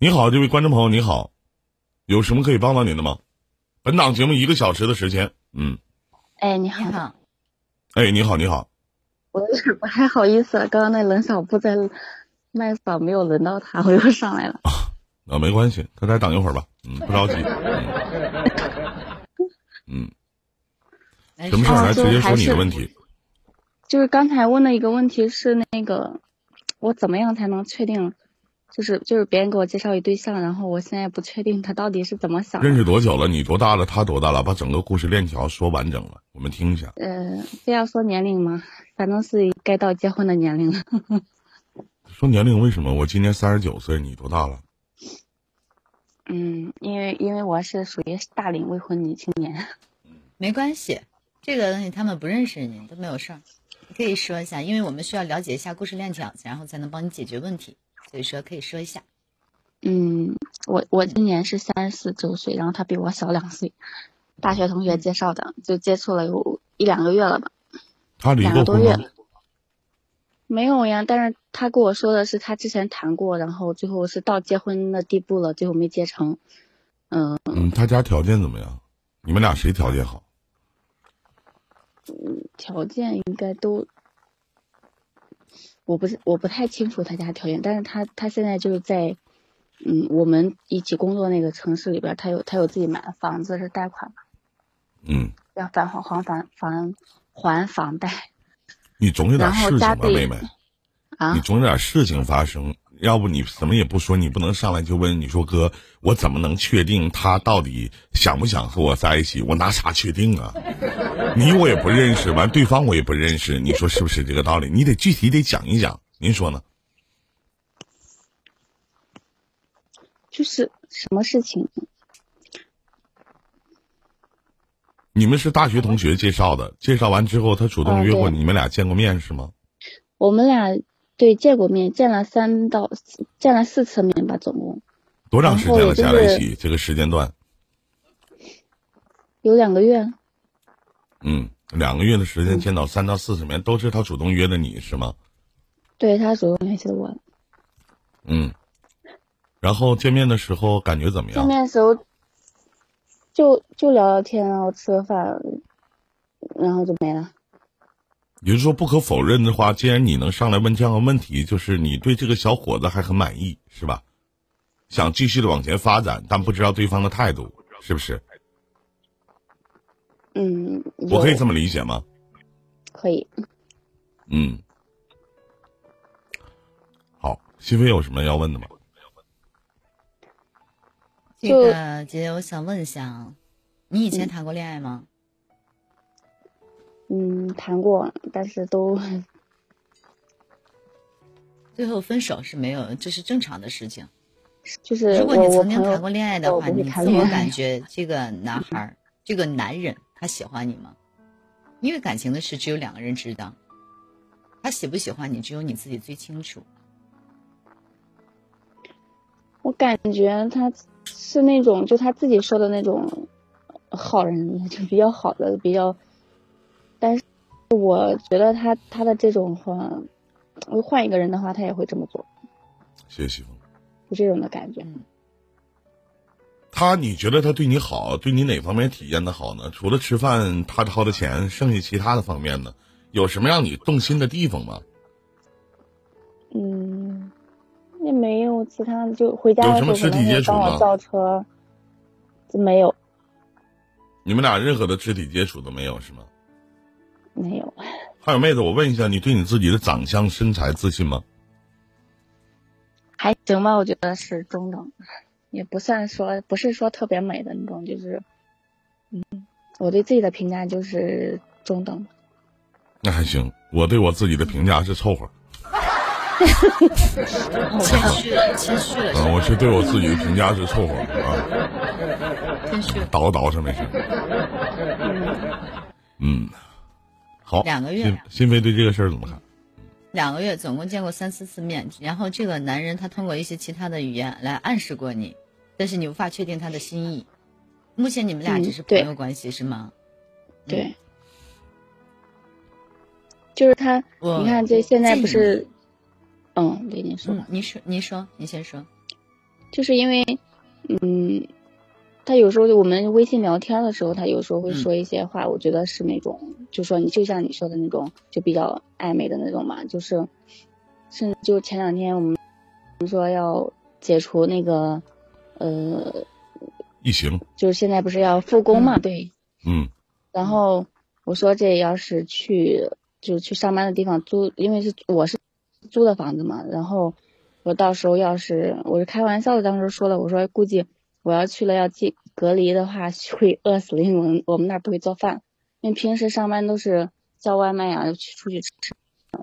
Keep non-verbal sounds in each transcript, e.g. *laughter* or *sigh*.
你好，这位观众朋友，你好，有什么可以帮到您的吗？本档节目一个小时的时间，嗯，哎，你好，哎，你好，你好，我有点不太好意思，刚刚那冷小布在麦房没有轮到他，我又上来了。啊，没关系，他再等一会儿吧，嗯，不着急。嗯，*laughs* 什么事儿？来直接说你的问题。就是刚才问的一个问题是那个，我怎么样才能确定？就是就是别人给我介绍一对象，然后我现在不确定他到底是怎么想。认识多久了？你多大了？他多大了？把整个故事链条说完整了，我们听一下。呃，非要说年龄吗？反正是该到结婚的年龄了。*laughs* 说年龄为什么？我今年三十九岁，你多大了？嗯，因为因为我是属于大龄未婚女青年。没关系，这个东西他们不认识你都没有事儿，你可以说一下，因为我们需要了解一下故事链条，然后才能帮你解决问题。所以说可以说一下，嗯，我我今年是三十四周岁，然后他比我小两岁，大学同学介绍的，就接触了有一两个月了吧。他离过婚吗？没有呀，但是他跟我说的是他之前谈过，然后最后是到结婚的地步了，最后没结成。嗯嗯，他家条件怎么样？你们俩谁条件好？嗯，条件应该都。我不是我不太清楚他家条件，但是他他现在就是在，嗯，我们一起工作那个城市里边，他有他有自己买的房子是贷款嘛嗯，要返还还房房还房贷。你总有点事情吧，妹妹？啊，你总有点事情发生。要不你什么也不说，你不能上来就问你说哥，我怎么能确定他到底想不想和我在一起？我拿啥确定啊？*laughs* 你我也不认识，完对方我也不认识，你说是不是这个道理？你得具体得讲一讲，您说呢？就是什么事情？你们是大学同学介绍的，介绍完之后他主动约过你们俩见过面是吗？我们俩。对，见过面，见了三到见了四次面吧，总共。多长时间了？加在一起这个时间段？有两个月。嗯，两个月的时间见到三到四次面，都是他主动约的你是吗？对他主动联系的我。嗯，然后见面的时候感觉怎么样？见面的时候就就聊聊天，然后吃个饭，然后就没了。也就是说，不可否认的话，既然你能上来问这样的问题，就是你对这个小伙子还很满意，是吧？想继续的往前发展，但不知道对方的态度，是不是？嗯，我可以这么理解吗？可以。嗯，好，新飞有什么要问的吗？这个姐姐，我想问一下，你以前谈过恋爱吗？嗯，谈过，但是都 *laughs* 最后分手是没有，这是正常的事情。就是如果你曾经谈过恋爱的话，你自我感觉这个男孩、这个男人他喜欢你吗？因为感情的事只有两个人知道，他喜不喜欢你，只有你自己最清楚。我感觉他是那种，就他自己说的那种好人，就比较好的，比较。但是，我觉得他他的这种话，换一个人的话，他也会这么做。谢谢媳妇。就这种的感觉。他，你觉得他对你好，对你哪方面体验的好呢？除了吃饭他掏的钱，剩下其他的方面呢？有什么让你动心的地方吗？嗯，也没有其他的，就回家的时候能帮我叫车，就没有。你们俩任何的肢体接触都没有是吗？没有，还有妹子，我问一下，你对你自己的长相、身材自信吗？还行吧，我觉得是中等，也不算说不是说特别美的那种，就是，嗯，我对自己的评价就是中等。那还行，我对我自己的评价是凑合。谦虚了，谦虚了。嗯，我是对我自己的评价是凑合啊。谦虚。倒倒是没事。嗯。好，两个月。心飞对这个事儿怎么看？两个月，总共见过三四次面，然后这个男人他通过一些其他的语言来暗示过你，但是你无法确定他的心意。目前你们俩只是朋友关系是吗？对。就是他，你看这现在不是，嗯，对你说，你说，你说，你先说。就是因为，嗯，他有时候我们微信聊天的时候，他有时候会说一些话，我觉得是那种，就说你就像你说的那种，就比较暧昧的那种嘛，就是，甚至就前两天我们我们说要解除那个，呃，疫情，就是现在不是要复工嘛，对，嗯，然后我说这要是去，就是去上班的地方租，因为是我是租的房子嘛，然后。我到时候要是我是开玩笑的，当时说了，我说估计我要去了要进隔离的话 *laughs* 会饿死，因为我们我们那儿不会做饭，因为平时上班都是叫外卖呀，去出去吃，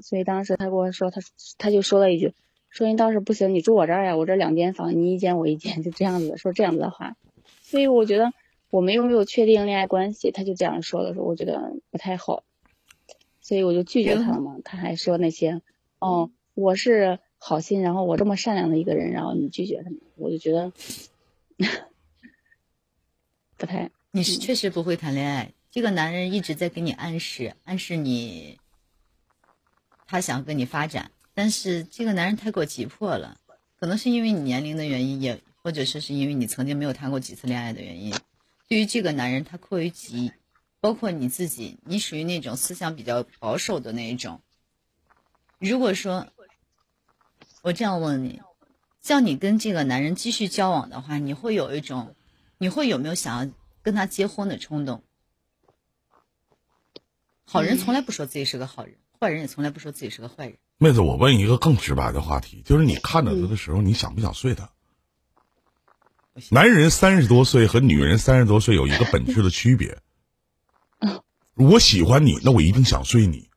所以当时他跟我说，他他就说了一句，说你倒是不行，你住我这儿呀，我这两间房，你一间我一间，就这样子说这样子的话，所以我觉得我们又没有确定恋爱关系，他就这样说了，说，我觉得不太好，所以我就拒绝他了嘛，他还说那些，哦，我是。好心，然后我这么善良的一个人，然后你拒绝他，我就觉得 *laughs* 不太。你是确实不会谈恋爱。这个男人一直在给你暗示，暗示你他想跟你发展，但是这个男人太过急迫了，可能是因为你年龄的原因，也或者是是因为你曾经没有谈过几次恋爱的原因。对于这个男人，他过于急，包括你自己，你属于那种思想比较保守的那一种。如果说。我这样问你，像你跟这个男人继续交往的话，你会有一种，你会有没有想要跟他结婚的冲动？好人从来不说自己是个好人，坏人也从来不说自己是个坏人。妹子，我问一个更直白的话题，就是你看着他的时候，你想不想睡他？男人三十多岁和女人三十多岁有一个本质的区别。*laughs* 我喜欢你，那我一定想睡你。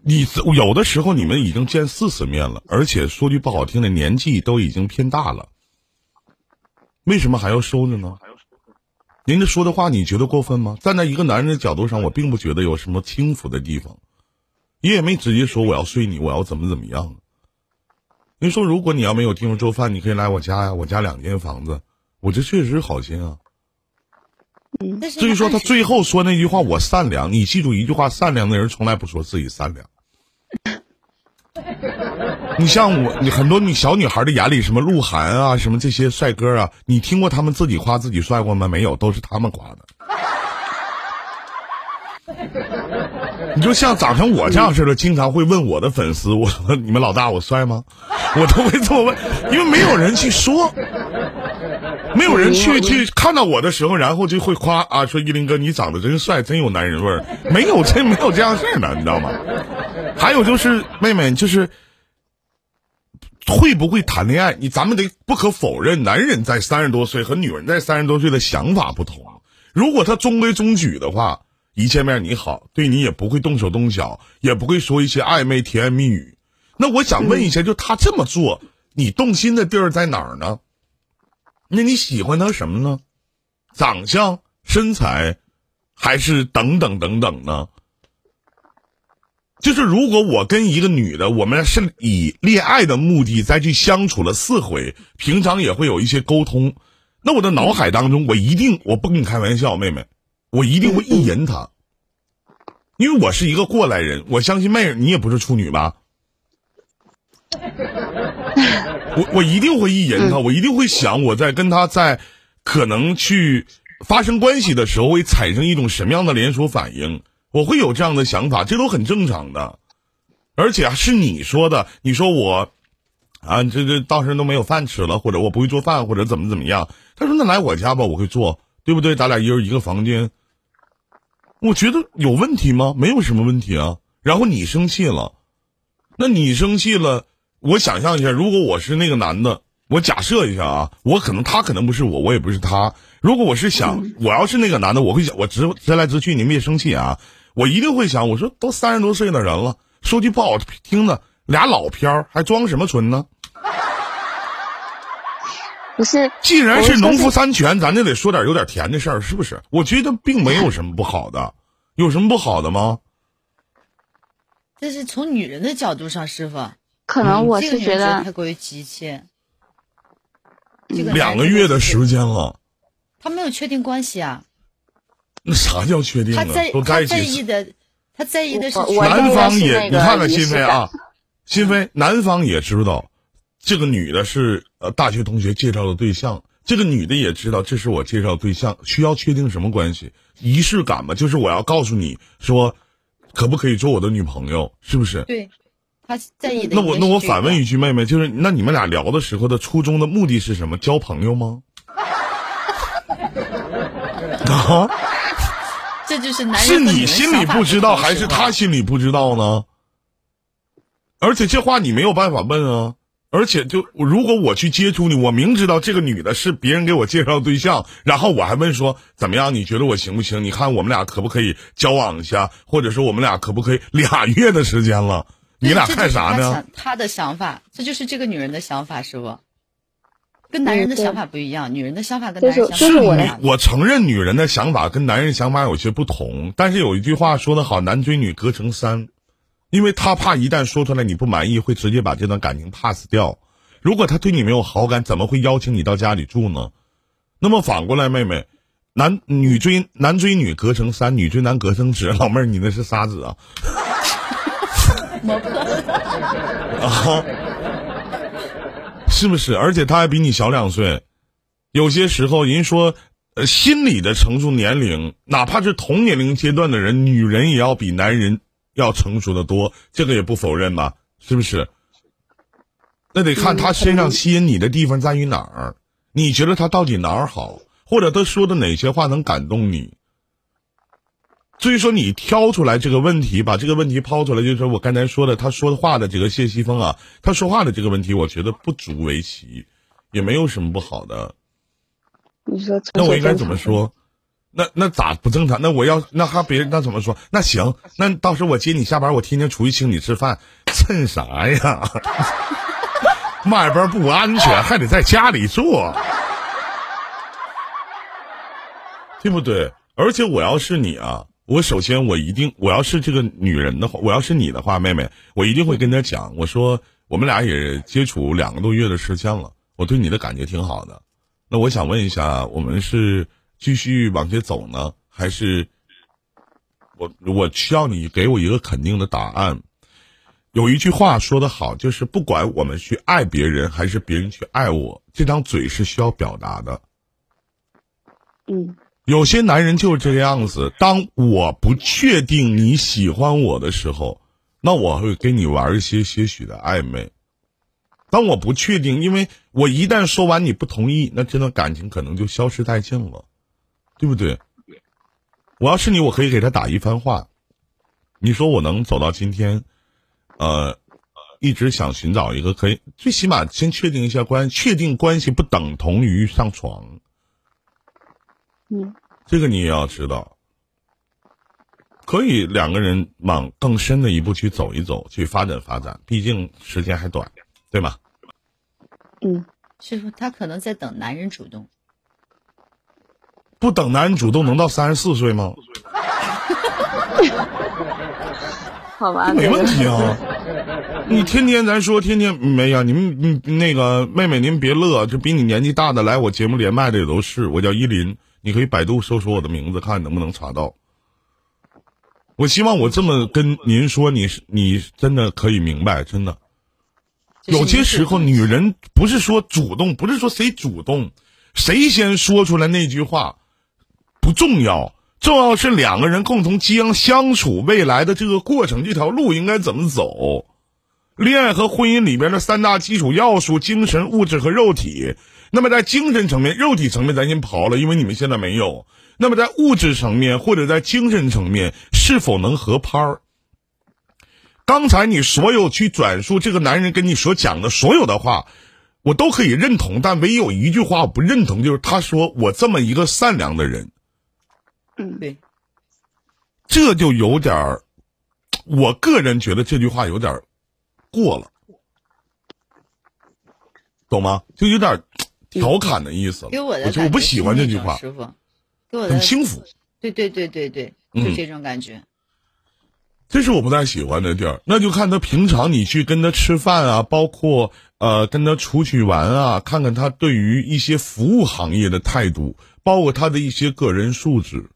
你有的时候你们已经见四次面了，而且说句不好听的，年纪都已经偏大了，为什么还要收着呢？您这说的话，你觉得过分吗？站在一个男人的角度上，我并不觉得有什么轻浮的地方，你也没直接说我要睡你，我要怎么怎么样。你说，如果你要没有地方做饭，你可以来我家呀，我家两间房子，我这确实是好心啊。至于说他最后说那句话，我善良，你记住一句话，善良的人从来不说自己善良。*laughs* 你像我，你很多女小女孩的眼里，什么鹿晗啊，什么这些帅哥啊，你听过他们自己夸自己帅过吗？没有，都是他们夸的。你就像长成我这样似的，经常会问我的粉丝，我说你们老大我帅吗？我都会这么问，因为没有人去说，没有人去去看到我的时候，然后就会夸啊，说依林哥你长得真帅，真有男人味儿。没有这没有这样事儿的，你知道吗？还有就是妹妹，就是会不会谈恋爱？你咱们得不可否认，男人在三十多岁和女人在三十多岁的想法不同。如果他中规中矩的话，一见面你好，对你也不会动手动脚，也不会说一些暧昧甜言蜜语。那我想问一下，就他这么做，你动心的地儿在哪儿呢？那你喜欢他什么呢？长相、身材，还是等等等等呢？就是如果我跟一个女的，我们是以恋爱的目的再去相处了四回，平常也会有一些沟通，那我的脑海当中，我一定我不跟你开玩笑，妹妹，我一定会意淫她，因为我是一个过来人，我相信妹儿你也不是处女吧？*laughs* 我我一定会意淫她，我一定会想我在跟她在可能去发生关系的时候会产生一种什么样的连锁反应。我会有这样的想法，这都很正常的，而且是你说的。你说我，啊，这这到时都没有饭吃了，或者我不会做饭，或者怎么怎么样。他说：“那来我家吧，我会做，对不对？咱俩一人一个房间。”我觉得有问题吗？没有什么问题啊。然后你生气了，那你生气了，我想象一下，如果我是那个男的，我假设一下啊，我可能他可能不是我，我也不是他。如果我是想，我要是那个男的，我会想，我直直来直去，你们别生气啊。我一定会想，我说都三十多岁的人了，说句不好听的，俩老片儿还装什么纯呢？不是，既然是农夫山泉，咱就得说点有点甜的事儿，是不是？我觉得并没有什么不好的，有什么不好的吗？这是从女人的角度上，师傅，可能我是觉得太过于急切。两个月的时间了，他没有确定关系啊。那啥叫确定啊？都在一起。他在意的，他在意的是男方也，你看看心扉啊，心扉，男方也知道，这个女的是呃大学同学介绍的对象，这个女的也知道这是我介绍对象，需要确定什么关系？仪式感嘛，就是我要告诉你说，可不可以做我的女朋友？是不是？对，他在意的。那我那我反问一句，妹妹，就是那你们俩聊的时候的初衷的目的是什么？交朋友吗？*laughs* 啊？这就是男人是你心里不知道，还是他心里不知道呢？而且这话你没有办法问啊！而且就如果我去接触你，我明知道这个女的是别人给我介绍对象，然后我还问说怎么样？你觉得我行不行？你看我们俩可不可以交往一下？或者说我们俩可不可以俩月的时间了？你俩看啥呢？他的想法，这就是这个女人的想法，是不？跟男人的想法不一样，女人的想法跟男人想法不一样。我承认女人的想法跟男人想法有些不同，但是有一句话说得好，男追女隔层山，因为他怕一旦说出来你不满意，会直接把这段感情 pass 掉。如果他对你没有好感，怎么会邀请你到家里住呢？那么反过来，妹妹，男女追男追女隔层山，女追男隔层纸。老妹儿，你那是啥纸啊？磨破啊。是不是？而且他还比你小两岁，有些时候人说，呃，心理的成熟年龄，哪怕是同年龄阶段的人，女人也要比男人要成熟的多，这个也不否认吧？是不是？那得看他身上吸引你的地方在于哪儿，你觉得他到底哪儿好，或者他说的哪些话能感动你？所以说，你挑出来这个问题，把这个问题抛出来，就是说我刚才说的，他说的话的这个谢西风啊，他说话的这个问题，我觉得不足为奇，也没有什么不好的。你说那我应该怎么说？那那咋不正常？那我要那还别人那怎么说？那行，那到时候我接你下班，我天天出去请你吃饭，蹭啥呀？*laughs* 外边不安全，还得在家里做，对不对？而且我要是你啊。我首先，我一定，我要是这个女人的话，我要是你的话，妹妹，我一定会跟她讲，我说我们俩也接触两个多月的时间了，我对你的感觉挺好的。那我想问一下，我们是继续往前走呢，还是我我需要你给我一个肯定的答案？有一句话说得好，就是不管我们去爱别人，还是别人去爱我，这张嘴是需要表达的。嗯。有些男人就是这个样子。当我不确定你喜欢我的时候，那我会跟你玩一些些许的暧昧。当我不确定，因为我一旦说完你不同意，那这段感情可能就消失殆尽了，对不对？我要是你，我可以给他打一番话。你说我能走到今天，呃，一直想寻找一个可以，最起码先确定一下关，确定关系不等同于上床。嗯，这个你也要知道，可以两个人往更深的一步去走一走，去发展发展，毕竟时间还短，对吗？嗯，师傅，他可能在等男人主动，不等男人主动能到三十四岁吗？*laughs* 好吧，没问题啊。你天天咱说，天天没呀？你们那个妹妹，您别乐，这比你年纪大的来我节目连麦的也都是。我叫依林。你可以百度搜索我的名字，看能不能查到。我希望我这么跟您说，你是你真的可以明白，真的。有些时候，女人不是说主动，不是说谁主动，谁先说出来那句话不重要，重要是两个人共同将相处未来的这个过程，这条路应该怎么走。恋爱和婚姻里边的三大基础要素：精神、物质和肉体。那么在精神层面、肉体层面，咱先刨了，因为你们现在没有。那么在物质层面或者在精神层面，是否能合拍儿？刚才你所有去转述这个男人跟你所讲的所有的话，我都可以认同，但唯有一句话我不认同，就是他说我这么一个善良的人。嗯，对。这就有点儿，我个人觉得这句话有点过了，懂吗？就有点。调侃的意思，给我的我不喜欢这句话，师傅，给我很轻浮，对对对对对，就这种感觉。这是我不太喜欢的地儿，那就看他平常你去跟他吃饭啊，包括呃跟他出去玩啊，看看他对于一些服务行业的态度，包括他的一些个人素质，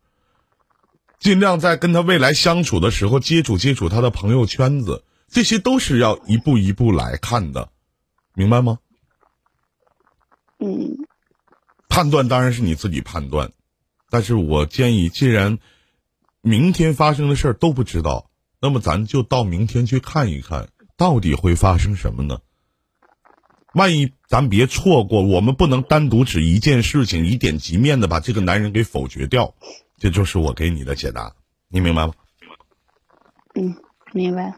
尽量在跟他未来相处的时候接触接触他的朋友圈子，这些都是要一步一步来看的。明白吗？嗯判断当然是你自己判断，但是我建议，既然明天发生的事儿都不知道，那么咱就到明天去看一看，到底会发生什么呢？万一咱别错过，我们不能单独指一件事情，以点及面的把这个男人给否决掉，这就是我给你的解答，你明白吗？嗯，明白。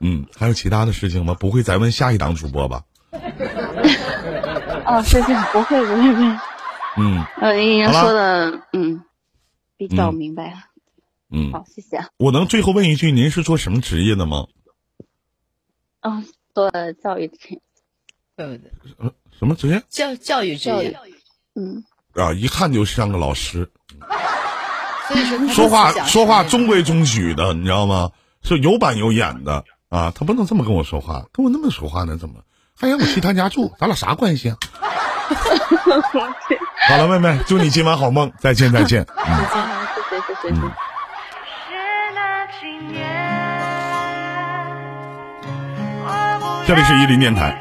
嗯，还有其他的事情吗？不会再问下一档主播吧？哦，谢谢，不会不会不会。嗯呃，您好了说的嗯比较嗯明白了。嗯，好，谢谢啊。我能最后问一句，您是做什么职业的吗？哦，做教育职业。对不对？什么职业教教育职教育业，嗯，啊？一看就像个老师，所以说说话说话中规中矩的，你知道吗？是有板有眼的啊，他不能这么跟我说话，跟我那么说话呢？怎么还让我去他家住？咱俩啥关系啊？*laughs* 好了，妹妹，祝你今晚好梦，再见再见。谢谢谢谢谢谢。是那几年，这里是伊林电台。